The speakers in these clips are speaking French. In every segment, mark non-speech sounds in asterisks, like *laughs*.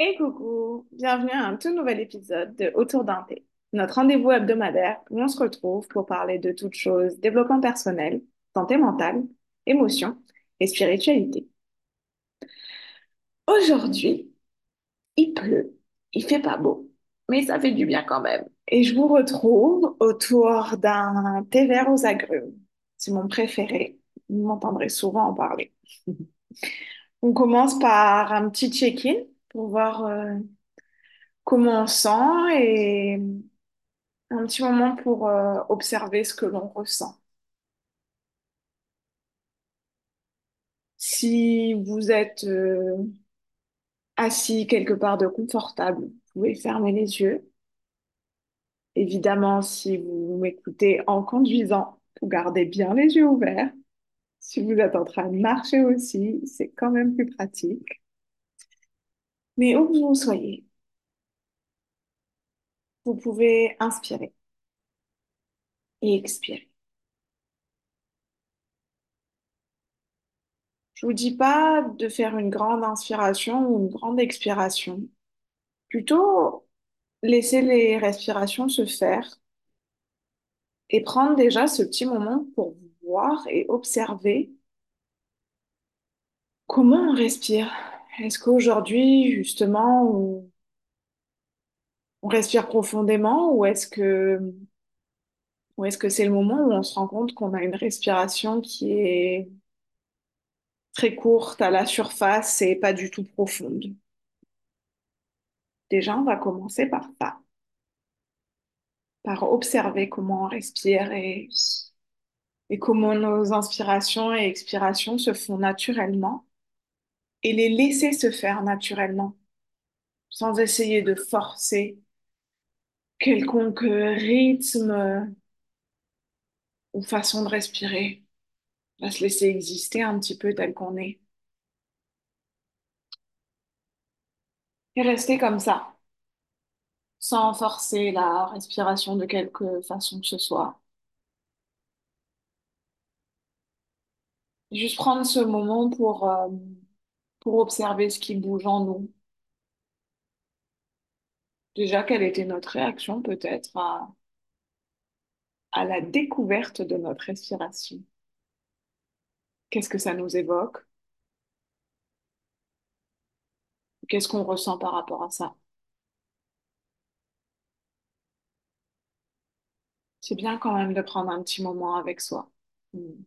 Et coucou, bienvenue à un tout nouvel épisode de Autour d'un thé, notre rendez-vous hebdomadaire où on se retrouve pour parler de toutes choses développement personnel, santé mentale, émotions et spiritualité. Aujourd'hui, il pleut, il fait pas beau, mais ça fait du bien quand même. Et je vous retrouve autour d'un thé vert aux agrumes. C'est mon préféré, vous m'entendrez souvent en parler. *laughs* On commence par un petit check-in pour voir euh, comment on sent et un petit moment pour euh, observer ce que l'on ressent. Si vous êtes euh, assis quelque part de confortable, vous pouvez fermer les yeux. Évidemment, si vous m'écoutez en conduisant, vous gardez bien les yeux ouverts. Si vous êtes en train de marcher aussi, c'est quand même plus pratique. Mais où que vous soyez, vous pouvez inspirer et expirer. Je vous dis pas de faire une grande inspiration ou une grande expiration. Plutôt, laisser les respirations se faire et prendre déjà ce petit moment pour voir et observer comment on respire. Est-ce qu'aujourd'hui, justement, on, respire profondément ou est-ce que, c'est le moment où on se rend compte qu'on a une respiration qui est très courte à la surface et pas du tout profonde? Déjà, on va commencer par ça, par observer comment on respire et comment nos inspirations et expirations se font naturellement et les laisser se faire naturellement, sans essayer de forcer quelconque rythme ou façon de respirer. Va se laisser exister un petit peu tel qu'on est. Et rester comme ça, sans forcer la respiration de quelque façon que ce soit. Juste prendre ce moment pour, euh, pour observer ce qui bouge en nous. Déjà, quelle était notre réaction peut-être à, à la découverte de notre respiration? Qu'est-ce que ça nous évoque? Qu'est-ce qu'on ressent par rapport à ça? C'est bien quand même de prendre un petit moment avec soi mm.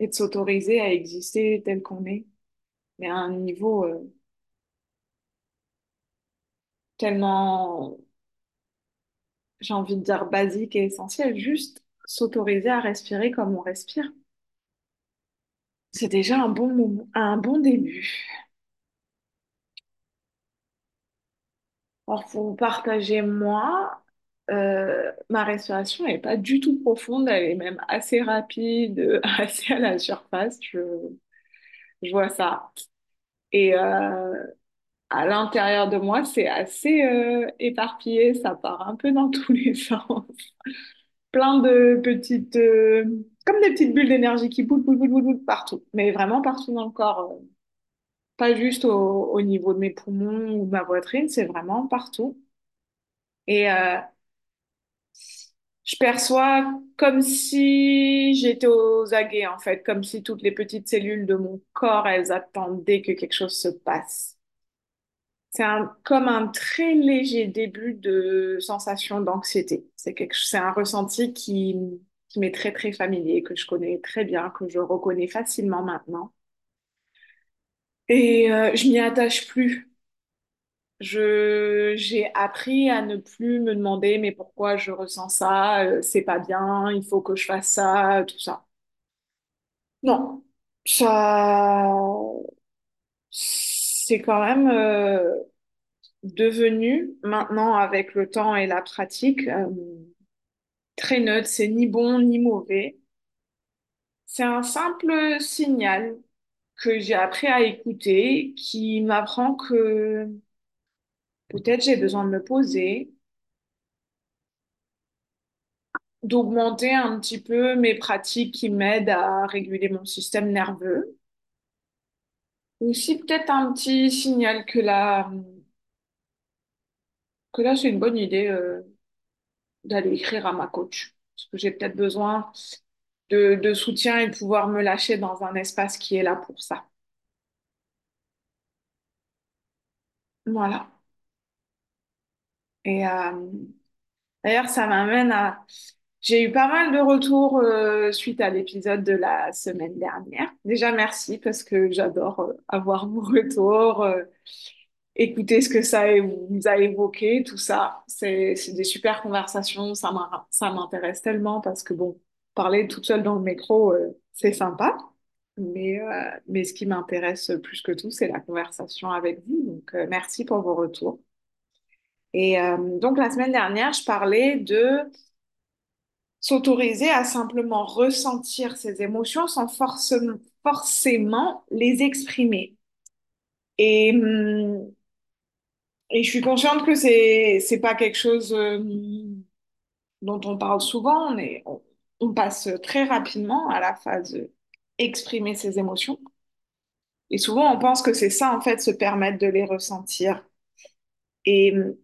et de s'autoriser à exister tel qu'on est, mais à un niveau euh, tellement, j'ai envie de dire, basique et essentiel, juste s'autoriser à respirer comme on respire. C'est déjà un bon moment, un bon début. Alors, pour vous partager, moi, euh, ma respiration n'est pas du tout profonde, elle est même assez rapide, *laughs* assez à la surface. Je, je vois ça. Et euh, à l'intérieur de moi, c'est assez euh, éparpillé, ça part un peu dans *laughs* tous les sens. Plein de petites, euh, comme des petites bulles d'énergie qui boulent, boulent, boulent, boulent, boulent partout, mais vraiment partout dans le corps. Pas juste au, au niveau de mes poumons ou de ma poitrine, c'est vraiment partout. Et je perçois comme si j'étais aux aguets, en fait, comme si toutes les petites cellules de mon corps, elles attendaient que quelque chose se passe. C'est un, comme un très léger début de sensation d'anxiété. C'est quelque, c'est un ressenti qui, qui m'est très, très familier, que je connais très bien, que je reconnais facilement maintenant. Et euh, je m'y attache plus. J'ai appris à ne plus me demander, mais pourquoi je ressens ça, euh, c'est pas bien, il faut que je fasse ça, tout ça. Non, ça, c'est quand même euh, devenu, maintenant avec le temps et la pratique, euh, très neutre. C'est ni bon ni mauvais. C'est un simple signal que j'ai appris à écouter qui m'apprend que peut-être j'ai besoin de me poser, d'augmenter un petit peu mes pratiques qui m'aident à réguler mon système nerveux Aussi, peut-être un petit signal que là, que là, c'est une bonne idée euh, d'aller écrire à ma coach. Parce que j'ai peut-être besoin de, de soutien et de pouvoir me lâcher dans un espace qui est là pour ça. Voilà. Et euh, d'ailleurs, ça m'amène à... J'ai eu pas mal de retours euh, suite à l'épisode de la semaine dernière. Déjà, merci parce que j'adore euh, avoir vos retours, écouter ce que ça vous a évoqué, tout ça. C'est, des super conversations. Ça m'intéresse tellement parce que, bon, parler toute seule dans le métro, c'est sympa. Mais, mais ce qui m'intéresse plus que tout, c'est la conversation avec vous. Donc, merci pour vos retours. Et euh, donc, la semaine dernière, je parlais de s'autoriser à simplement ressentir ses émotions sans forcément, forcément les exprimer. Et, hum, et je suis consciente que c'est, c'est pas quelque chose euh, dont on parle souvent, on, on passe très rapidement à la phase exprimer ses émotions. Et souvent, on pense que c'est ça, en fait, se permettre de les ressentir. Et hum,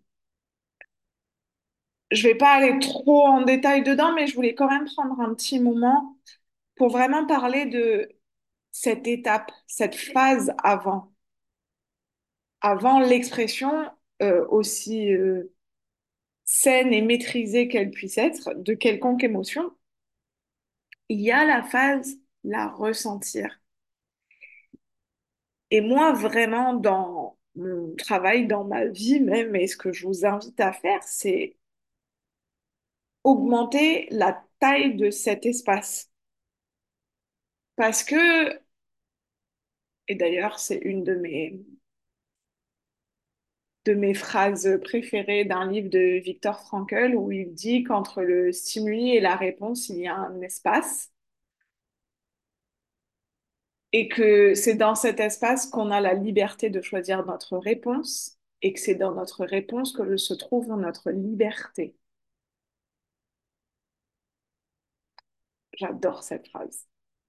je vais pas aller trop en détail dedans, mais je voulais quand même prendre un petit moment pour vraiment parler de cette étape, cette phase avant, avant l'expression euh, aussi euh, saine et maîtrisée qu'elle puisse être de quelconque émotion, il y a la phase la ressentir. Et moi, vraiment, dans mon travail, dans ma vie même, et ce que je vous invite à faire, c'est augmenter la taille de cet espace. Parce que, et d'ailleurs, c'est une de mes, de mes phrases préférées d'un livre de Viktor Frankl où il dit qu'entre le stimuli et la réponse, il y a un espace et que c'est dans cet espace qu'on a la liberté de choisir notre réponse et que c'est dans notre réponse que se trouve notre liberté. J'adore cette phrase.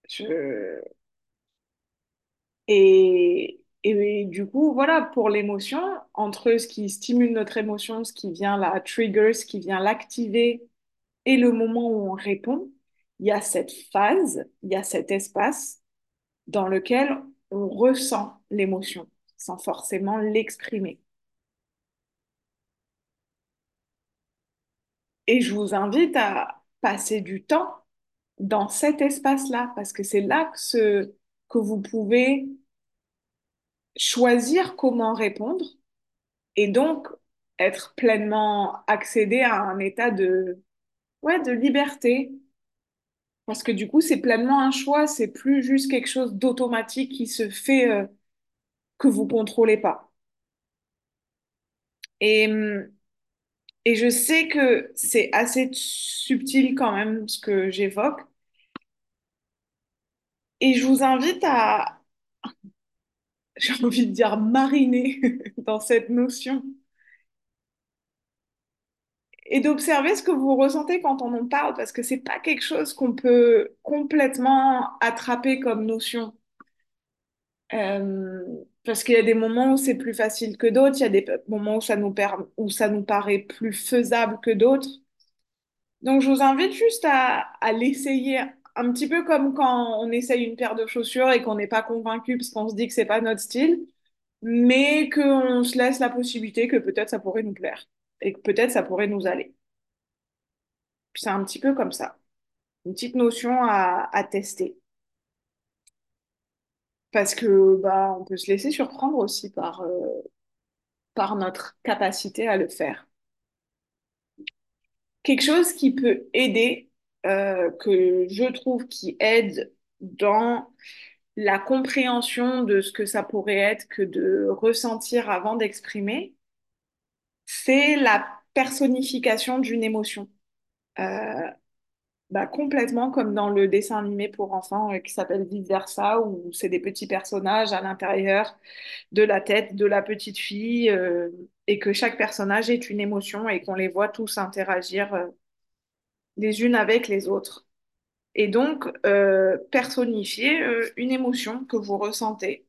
Je... Et, et du coup, voilà, pour l'émotion, entre ce qui stimule notre émotion, ce qui vient la trigger, ce qui vient l'activer, et le moment où on répond, il y a cette phase, il y a cet espace dans lequel on ressent l'émotion sans forcément l'exprimer. Et je vous invite à passer du temps dans cet espace-là, parce que c'est là que, vous pouvez choisir comment répondre et donc être pleinement accéder à un état de, ouais, de liberté. Parce que du coup, c'est pleinement un choix, c'est plus juste quelque chose d'automatique qui se fait euh, que vous contrôlez pas. Et, et je sais que c'est assez subtil quand même ce que j'évoque. Et je vous invite à, j'ai envie de dire, mariner *laughs* dans cette notion et d'observer ce que vous ressentez quand on en parle, parce que c'est pas quelque chose qu'on peut complètement attraper comme notion. Euh, parce qu'il y a des moments où c'est plus facile que d'autres, il y a des moments où ça nous où ça nous paraît plus faisable que d'autres. Donc, je vous invite juste à l'essayer un petit peu comme quand on essaye une paire de chaussures et qu'on n'est pas convaincu parce qu'on se dit que c'est pas notre style, mais qu'on se laisse la possibilité que peut-être ça pourrait nous plaire et que peut-être ça pourrait nous aller. C'est un petit peu comme ça, une petite notion à, tester. Parce que bah, on peut se laisser surprendre aussi par, euh, par notre capacité à le faire. Quelque chose qui peut aider, euh, que je trouve qui aide dans la compréhension de ce que ça pourrait être que de ressentir avant d'exprimer, c'est la personnification d'une émotion. Euh, bah, complètement comme dans le dessin animé pour enfants euh, qui s'appelle Vice Versa, où c'est des petits personnages à l'intérieur de la tête de la petite fille et que chaque personnage est une émotion et qu'on les voit tous interagir les unes avec les autres. Et donc, euh, personnifier euh, une émotion que vous ressentez.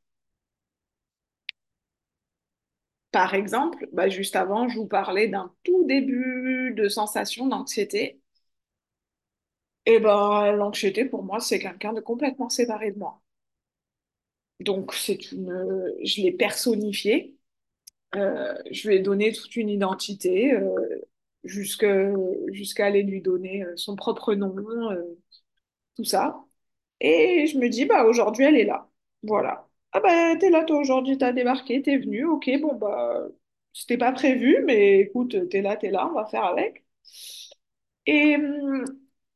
Par exemple, bah, juste avant, je vous parlais d'un tout début de sensation d'anxiété. Et ben, l'anxiété, pour moi, c'est quelqu'un de complètement séparé de moi. Donc, c'est une, je l'ai personnifié. Euh, je lui ai donné toute une identité, jusqu'à aller lui donner euh, son propre nom, euh, tout ça. Et je me dis, bah, aujourd'hui, elle est là. Voilà. Ah bah, t'es là, toi, aujourd'hui, t'as débarqué, t'es venu. Ok, bon, bah, c'était pas prévu, mais écoute, t'es là, t'es là, on va faire avec. Et, hum,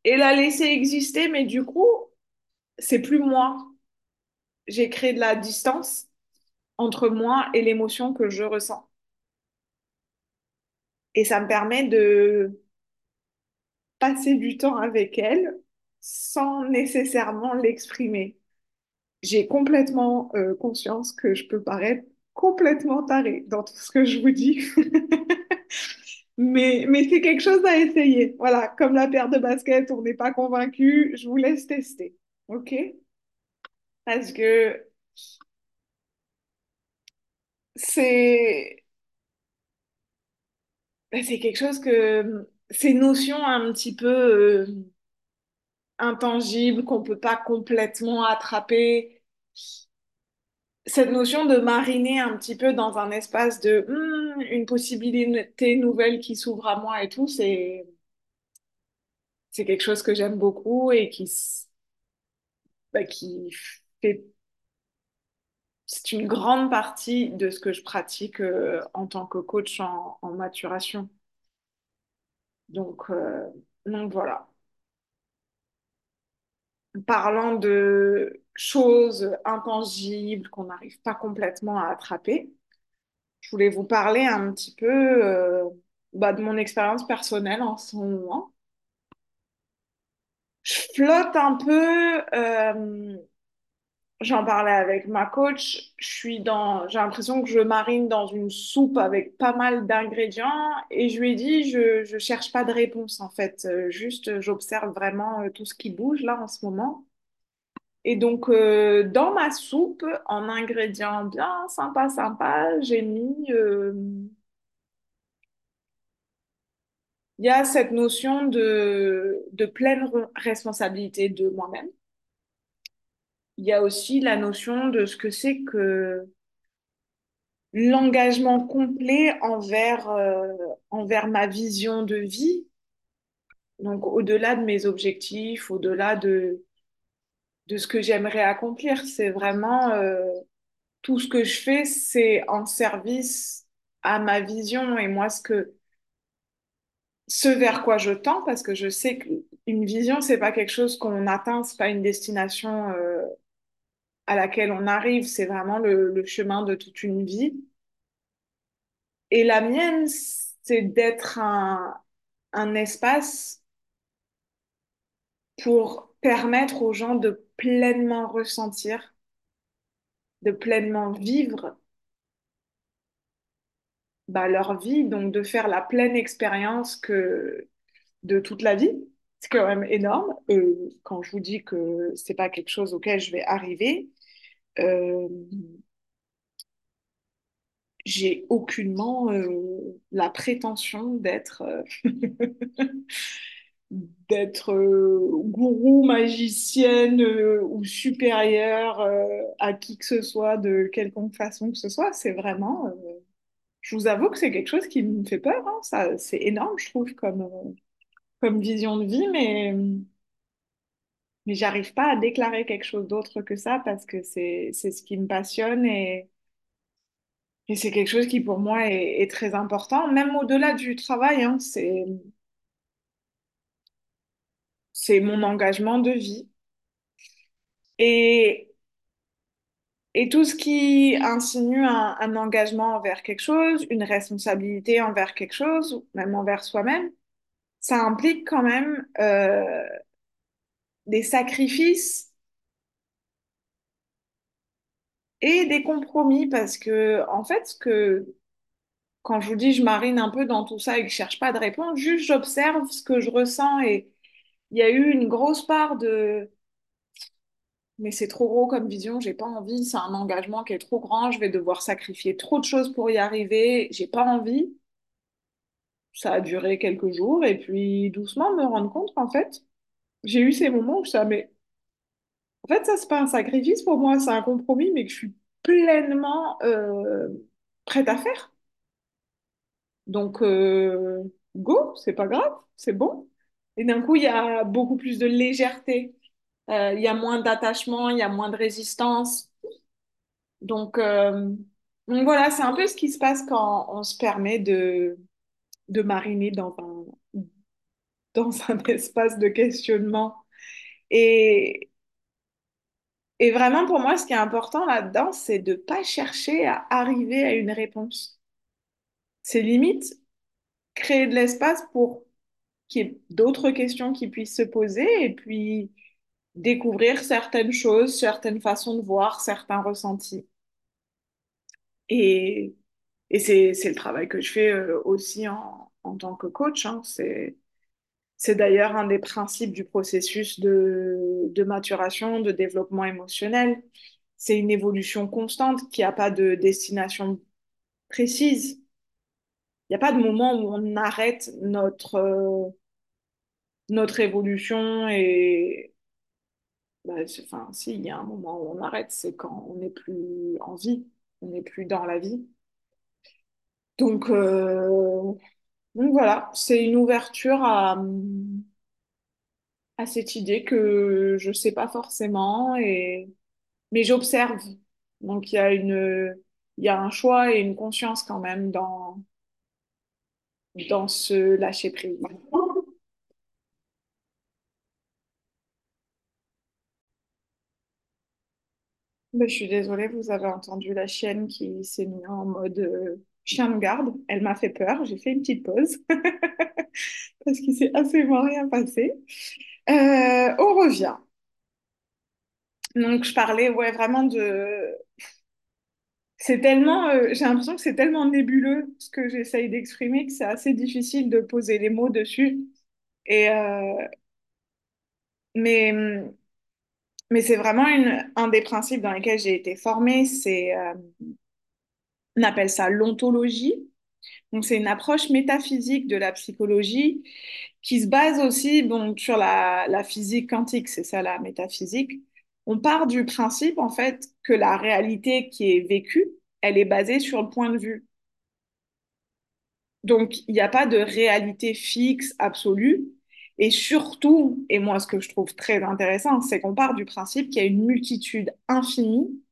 et la laisser exister, mais du coup, c'est plus moi. J'ai créé de la distance entre moi et l'émotion que je ressens. Et ça me permet de passer du temps avec elle sans nécessairement l'exprimer. J'ai complètement euh, conscience que je peux paraître complètement tarée dans tout ce que je vous dis. *laughs* Mais, mais c'est quelque chose à essayer. Voilà, comme la paire de baskets, on n'est pas convaincu, je vous laisse tester. OK? Parce que c'est c'est quelque chose que ces notions un petit peu euh, intangibles qu'on peut pas complètement attraper, cette notion de mariner un petit peu dans un espace de hmm, une possibilité nouvelle qui s'ouvre à moi et tout, c'est c'est quelque chose que j'aime beaucoup et qui bah, qui fait c'est une grande partie de ce que je pratique euh, en tant que coach en, maturation. Donc, euh, donc voilà. Parlant de choses intangibles qu'on n'arrive pas complètement à attraper, je voulais vous parler un petit peu euh, bah, de mon expérience personnelle en ce moment. Je flotte un peu, j'en parlais avec ma coach, dans, j'ai l'impression que je marine dans une soupe avec pas mal d'ingrédients et je lui ai dit, je, je cherche pas de réponse en fait, Euh, juste j'observe vraiment euh, tout ce qui bouge là en ce moment. Et donc, euh, dans ma soupe, en ingrédients bien sympa, sympa, j'ai mis, euh, il y a cette notion de, de pleine re- responsabilité de moi-même. Il y a aussi la notion de ce que c'est que l'engagement complet envers, euh, envers ma vision de vie. Donc, au-delà de mes objectifs, au-delà de, de ce que j'aimerais accomplir, c'est vraiment, euh, tout ce que je fais, c'est en service à ma vision et moi, ce que, ce vers quoi je tends, parce que je sais qu'une vision, c'est pas quelque chose qu'on atteint, c'est pas une destination, euh, à laquelle on arrive, c'est vraiment le, chemin de toute une vie. Et la mienne, c'est d'être un, un espace pour permettre aux gens de pleinement ressentir, de pleinement vivre bah, leur vie, donc de faire la pleine expérience que de toute la vie. C'est quand même énorme. Quand je vous dis que c'est pas quelque chose auquel je vais arriver, euh, j'ai aucunement euh, la prétention d'être euh, *laughs* d'être gourou, magicienne ou supérieure à qui que ce soit de quelconque façon que ce soit. C'est vraiment, je vous avoue que c'est quelque chose qui me fait peur. hein. C'est énorme, je trouve, comme, comme vision de vie, mais, mais j'arrive pas à déclarer quelque chose d'autre que ça parce que c'est, ce qui me passionne et, et c'est quelque chose qui pour moi est, très important, même au-delà du travail. hein. c'est, mon engagement de vie. Et Et tout ce qui insinue un, engagement envers quelque chose, une responsabilité envers quelque chose, même envers soi-même, ça implique quand même euh, des sacrifices et des compromis parce que, en fait, quand je vous dis je marine un peu dans tout ça et que je cherche pas de réponse, juste j'observe ce que je ressens et il y a eu une grosse part de mais c'est trop gros comme vision, j'ai pas envie, c'est un engagement qui est trop grand, je vais devoir sacrifier trop de choses pour y arriver, j'ai pas envie. Ça a duré quelques jours et puis doucement me rendre compte qu'en fait, j'ai eu ces moments où ça, mais en fait, ça, c'est pas un sacrifice pour moi, c'est un compromis, mais que je suis pleinement euh, prête à faire. Donc, euh, go, c'est pas grave, c'est bon. Et d'un coup, il y a beaucoup plus de légèreté, Euh, il y a moins d'attachement, il y a moins de résistance. Donc, euh, donc voilà, c'est un peu ce qui se passe quand on se permet de, de mariner dans un, dans un *laughs* espace de questionnement. Et, et vraiment, pour moi, ce qui est important là-dedans, c'est de pas chercher à arriver à une réponse. C'est limite créer de l'espace pour qu'il y ait d'autres questions qui puissent se poser et puis découvrir certaines choses, certaines façons de voir, certains ressentis. Et, et c'est, le travail que je fais euh, aussi en, en tant que coach. hein. C'est, d'ailleurs un des principes du processus de, de maturation, de développement émotionnel. C'est une évolution constante qui n'a pas de destination précise. Il n'y a pas de moment où on arrête notre, euh, notre évolution et, Bah, enfin, si, il y a un moment où on arrête, c'est quand on n'est plus en vie, on n'est plus dans la vie. Donc, euh, donc voilà, c'est une ouverture à, à cette idée que je sais pas forcément, et, mais j'observe. Donc il y a y a un choix et une conscience quand même dans, dans ce lâcher prise. Ben, je suis désolée, vous avez entendu la chienne qui s'est mise en mode euh, chien de garde. Elle m'a fait peur. J'ai fait une petite pause *laughs* parce qu'il s'est absolument rien passé. Euh, on revient. Donc, je parlais ouais, vraiment de... C'est tellement... euh, j'ai l'impression que c'est tellement nébuleux ce que j'essaye d'exprimer que c'est assez difficile de poser les mots dessus. Et, euh, mais mais c'est vraiment une, un des principes dans lesquels j'ai été formée. C'est, on appelle ça l'ontologie. Donc, c'est une approche métaphysique de la psychologie qui se base aussi sur la, la physique quantique, c'est ça la métaphysique. On part du principe, en fait, que la réalité qui est vécue, elle est basée sur le point de vue. Donc, il n'y a pas de réalité fixe, absolue. Et surtout, et moi, ce que je trouve très intéressant, c'est qu'on part du principe qu'il y a une multitude infinie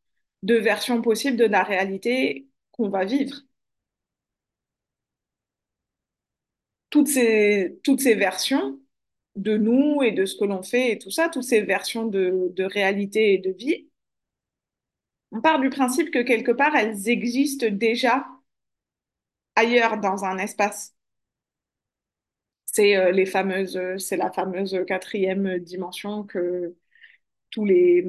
de versions possibles de la réalité va vivre. toutes ces, versions de nous et de ce que l'on fait et tout ça, toutes ces versions de, de réalité et de vie, on part du principe que quelque part, elles existent déjà ailleurs dans un espace. C'est euh, les fameuses, c'est la fameuse quatrième dimension que tous les,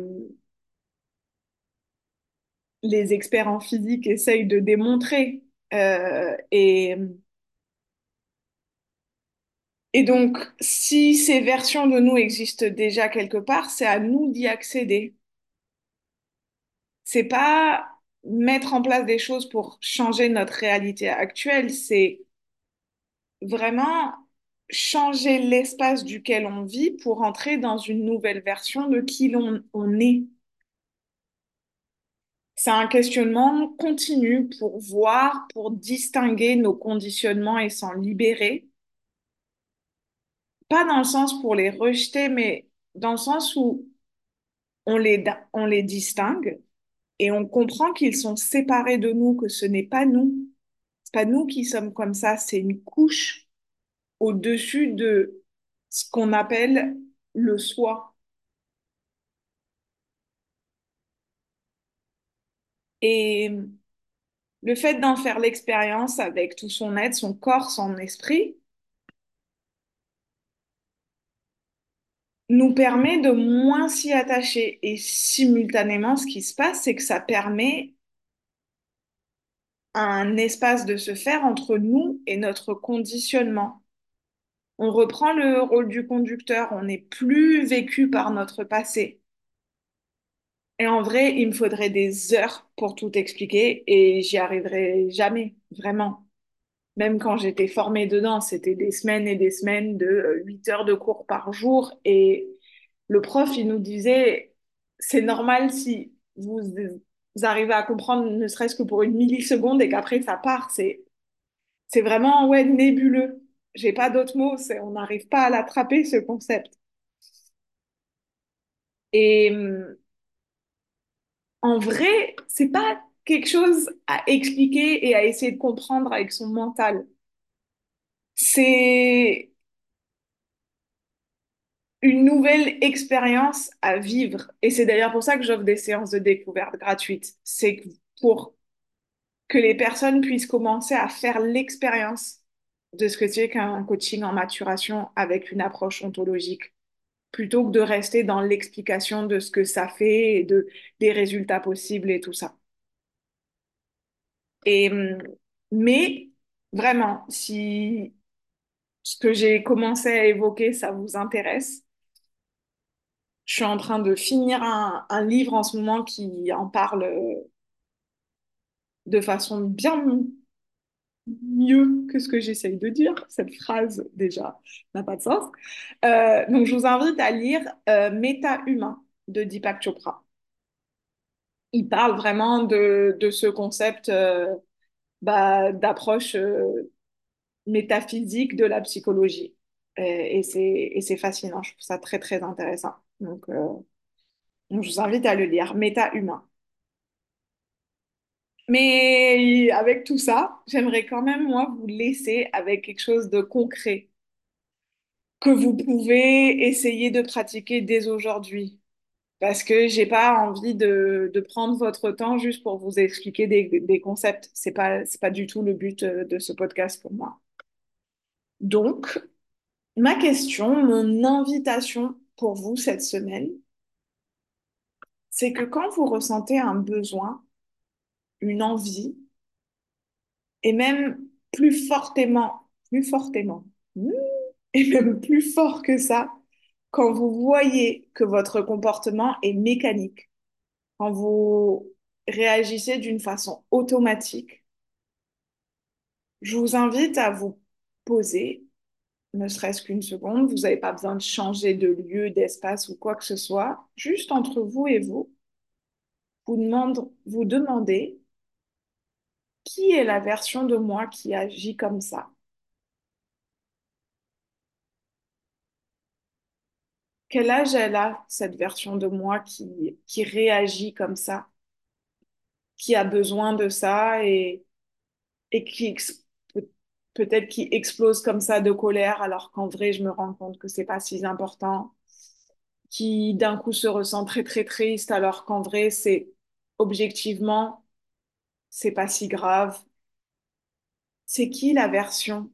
les experts en physique essayent de démontrer. Euh, et, et donc, si ces versions de nous existent déjà quelque part, c'est à nous d'y accéder. c'est pas mettre en place des choses pour changer notre réalité actuelle, c'est vraiment changer l'espace duquel on vit pour entrer dans une nouvelle version de qui l'on on est. C'est un questionnement continu pour voir, pour distinguer nos conditionnements et s'en libérer. Pas dans le sens pour les rejeter, mais dans le sens où on les, distingue et on comprend qu'ils sont séparés de nous, que ce n'est pas nous. C'est pas nous qui sommes comme ça, c'est une couche au-dessus de ce qu'on appelle le soi. Et le fait d'en faire l'expérience avec tout son être, son corps, son esprit, nous permet de moins s'y attacher. Et simultanément, ce qui se passe, c'est que ça permet un espace de se faire entre nous et notre conditionnement. On reprend le rôle du conducteur, on n'est plus vécu par notre passé. En vrai, il me faudrait des heures pour tout expliquer et j'y arriverai jamais, vraiment. Même quand j'étais formée dedans, c'était des semaines et des semaines de euh, 8 heures de cours par jour. Et le prof, il nous disait, c'est normal si vous, vous arrivez à comprendre ne serait-ce que pour une milliseconde et qu'après ça part. C'est, c'est vraiment, ouais, nébuleux. J'ai pas d'autres mots, on n'arrive pas à l'attraper, ce concept. Et hum, en vrai, c'est pas quelque chose à expliquer et à essayer de comprendre avec son mental. C'est une nouvelle expérience à vivre. Et c'est d'ailleurs pour ça que j'offre des séances de découverte gratuites. C'est pour que les personnes puissent commencer à faire l'expérience de ce que c'est qu'un coaching en maturation avec une approche ontologique, plutôt que de rester dans l'explication de ce que ça fait et de, des résultats possibles et tout ça. Et, mais vraiment, si ce que j'ai commencé à évoquer, ça vous intéresse, je suis en train de finir un, un livre en ce moment qui en parle de façon bien mieux que ce que j'essaye de dire. Cette phrase, déjà, n'a pas de sens. Euh, donc, je vous invite à lire euh, Méta-humain de Deepak Chopra. Il parle vraiment de, de ce concept euh, bah, d'approche euh, métaphysique de la psychologie. Et, et c'est fascinant, je trouve ça très, très intéressant. Donc, donc je vous invite à le lire, Méta-humain. Mais avec tout ça, j'aimerais quand même, moi, vous laisser avec quelque chose de concret que vous pouvez essayer de pratiquer dès aujourd'hui. Parce que j'ai pas envie de, de prendre votre temps juste pour vous expliquer des, des concepts. C'est pas, c'est pas du tout le but euh, de ce podcast pour moi. Donc, ma question, mon invitation pour vous cette semaine, c'est que quand vous ressentez un besoin, une envie, et même plus fortement, plus fortement, hmm, et même plus fort que ça, quand vous voyez que votre comportement est mécanique, quand vous réagissez d'une façon automatique, je vous invite à vous poser, ne serait-ce qu'une seconde, vous n'avez pas besoin de changer de lieu, d'espace ou quoi que ce soit, juste entre vous et vous, vous vous demandez qui est la version de moi qui agit comme ça? Quel âge elle a, cette version de moi qui, qui réagit comme ça, qui a besoin de ça et, et qui peut-être qui explose comme ça de colère alors qu'en vrai, je me rends compte que c'est pas si important, qui d'un coup se ressent très très triste alors qu'en vrai, c'est objectivement, c'est pas si grave. C'est qui la version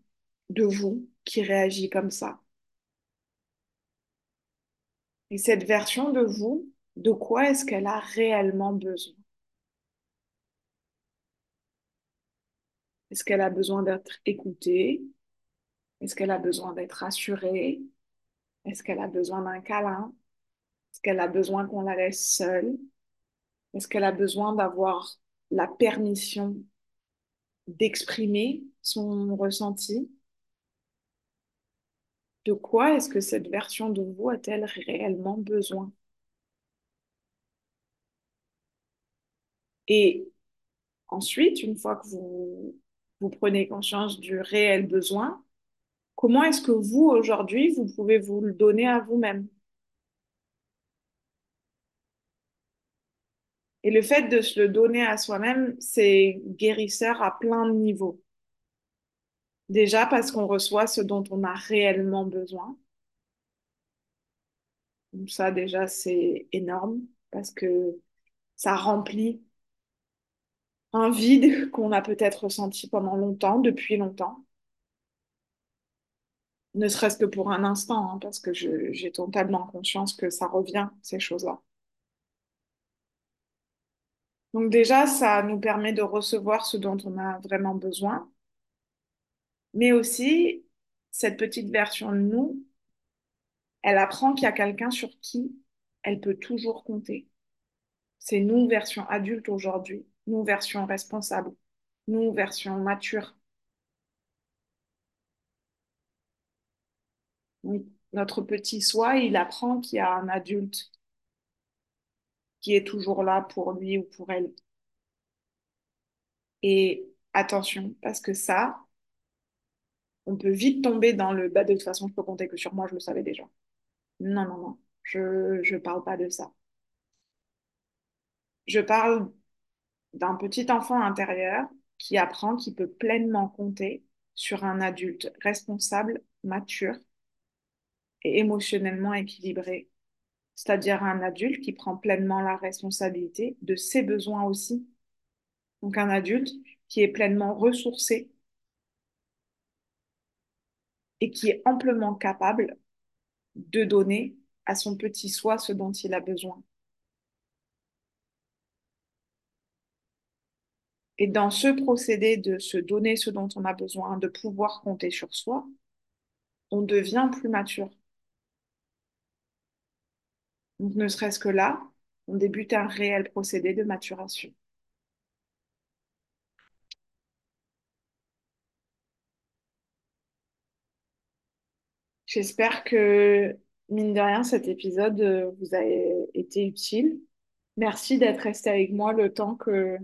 de vous qui réagit comme ça? Et cette version de vous, de quoi est-ce qu'elle a réellement besoin? Est-ce qu'elle a besoin d'être écoutée? Est-ce qu'elle a besoin d'être rassurée? Est-ce qu'elle a besoin d'un câlin? Est-ce qu'elle a besoin qu'on la laisse seule? Est-ce qu'elle a besoin d'avoir la permission d'exprimer son ressenti? De quoi est-ce que cette version de vous a-t-elle réellement besoin? Et ensuite, une fois que vous, prenez conscience du réel besoin, comment est-ce que vous, aujourd'hui, vous pouvez vous le donner à vous-même? Et le fait de se le donner à soi-même, c'est guérisseur à plein de niveaux. Déjà parce qu'on reçoit ce dont on a réellement besoin. Donc ça, déjà, c'est énorme parce que ça remplit un vide *laughs* qu'on a peut-être ressenti pendant longtemps, depuis longtemps, ne serait-ce que pour un instant, hein, parce que j'ai totalement conscience que ça revient, ces choses-là. Donc déjà, ça nous permet de recevoir ce dont on a vraiment besoin, mais aussi, cette petite version de nous, elle apprend qu'il y a quelqu'un sur qui elle peut toujours compter. C'est nous, version adulte aujourd'hui, nous, version responsable, nous, version mature. Donc, notre petit soi, il apprend qu'il y a un adulte qui est toujours là pour lui ou pour elle. Et attention, parce que ça, on peut vite tomber dans le bah, de toute façon, je peux compter que sur moi, je le savais déjà. Non, non, non, je je parle pas de ça. Je parle d'un petit enfant intérieur qui apprend qu'il peut pleinement compter sur un adulte responsable, mature et émotionnellement équilibré, c'est-à-dire un adulte qui prend pleinement la responsabilité de ses besoins aussi. Donc un adulte qui est pleinement ressourcé et qui est amplement capable de donner à son petit soi ce dont il a besoin. Et dans ce procédé de se donner ce dont on a besoin, de pouvoir compter sur soi, on devient plus mature. Donc, ne serait-ce que là, on débute un réel procédé de maturation. J'espère que, mine de rien, cet épisode euh, vous a été utile. Merci d'être resté avec moi le temps que,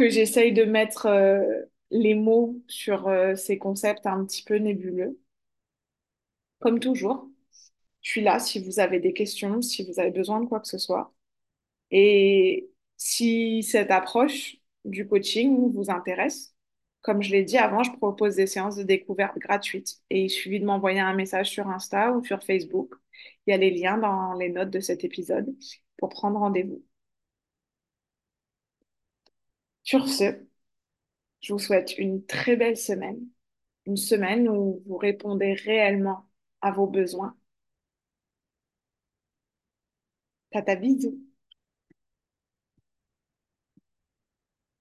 j'essaye de mettre euh, les mots sur euh, ces concepts un petit peu nébuleux. Comme toujours, je suis là si vous avez des questions, si vous avez besoin de quoi que ce soit. Et si cette approche du coaching vous intéresse, comme je l'ai dit avant, je propose des séances de découverte gratuites. Et il suffit de m'envoyer un message sur Insta ou sur Facebook. Il y a les liens dans les notes de cet épisode pour prendre rendez-vous. Sur ce, je vous souhaite une très belle semaine, une semaine où vous répondez réellement à vos besoins. Tata bisous.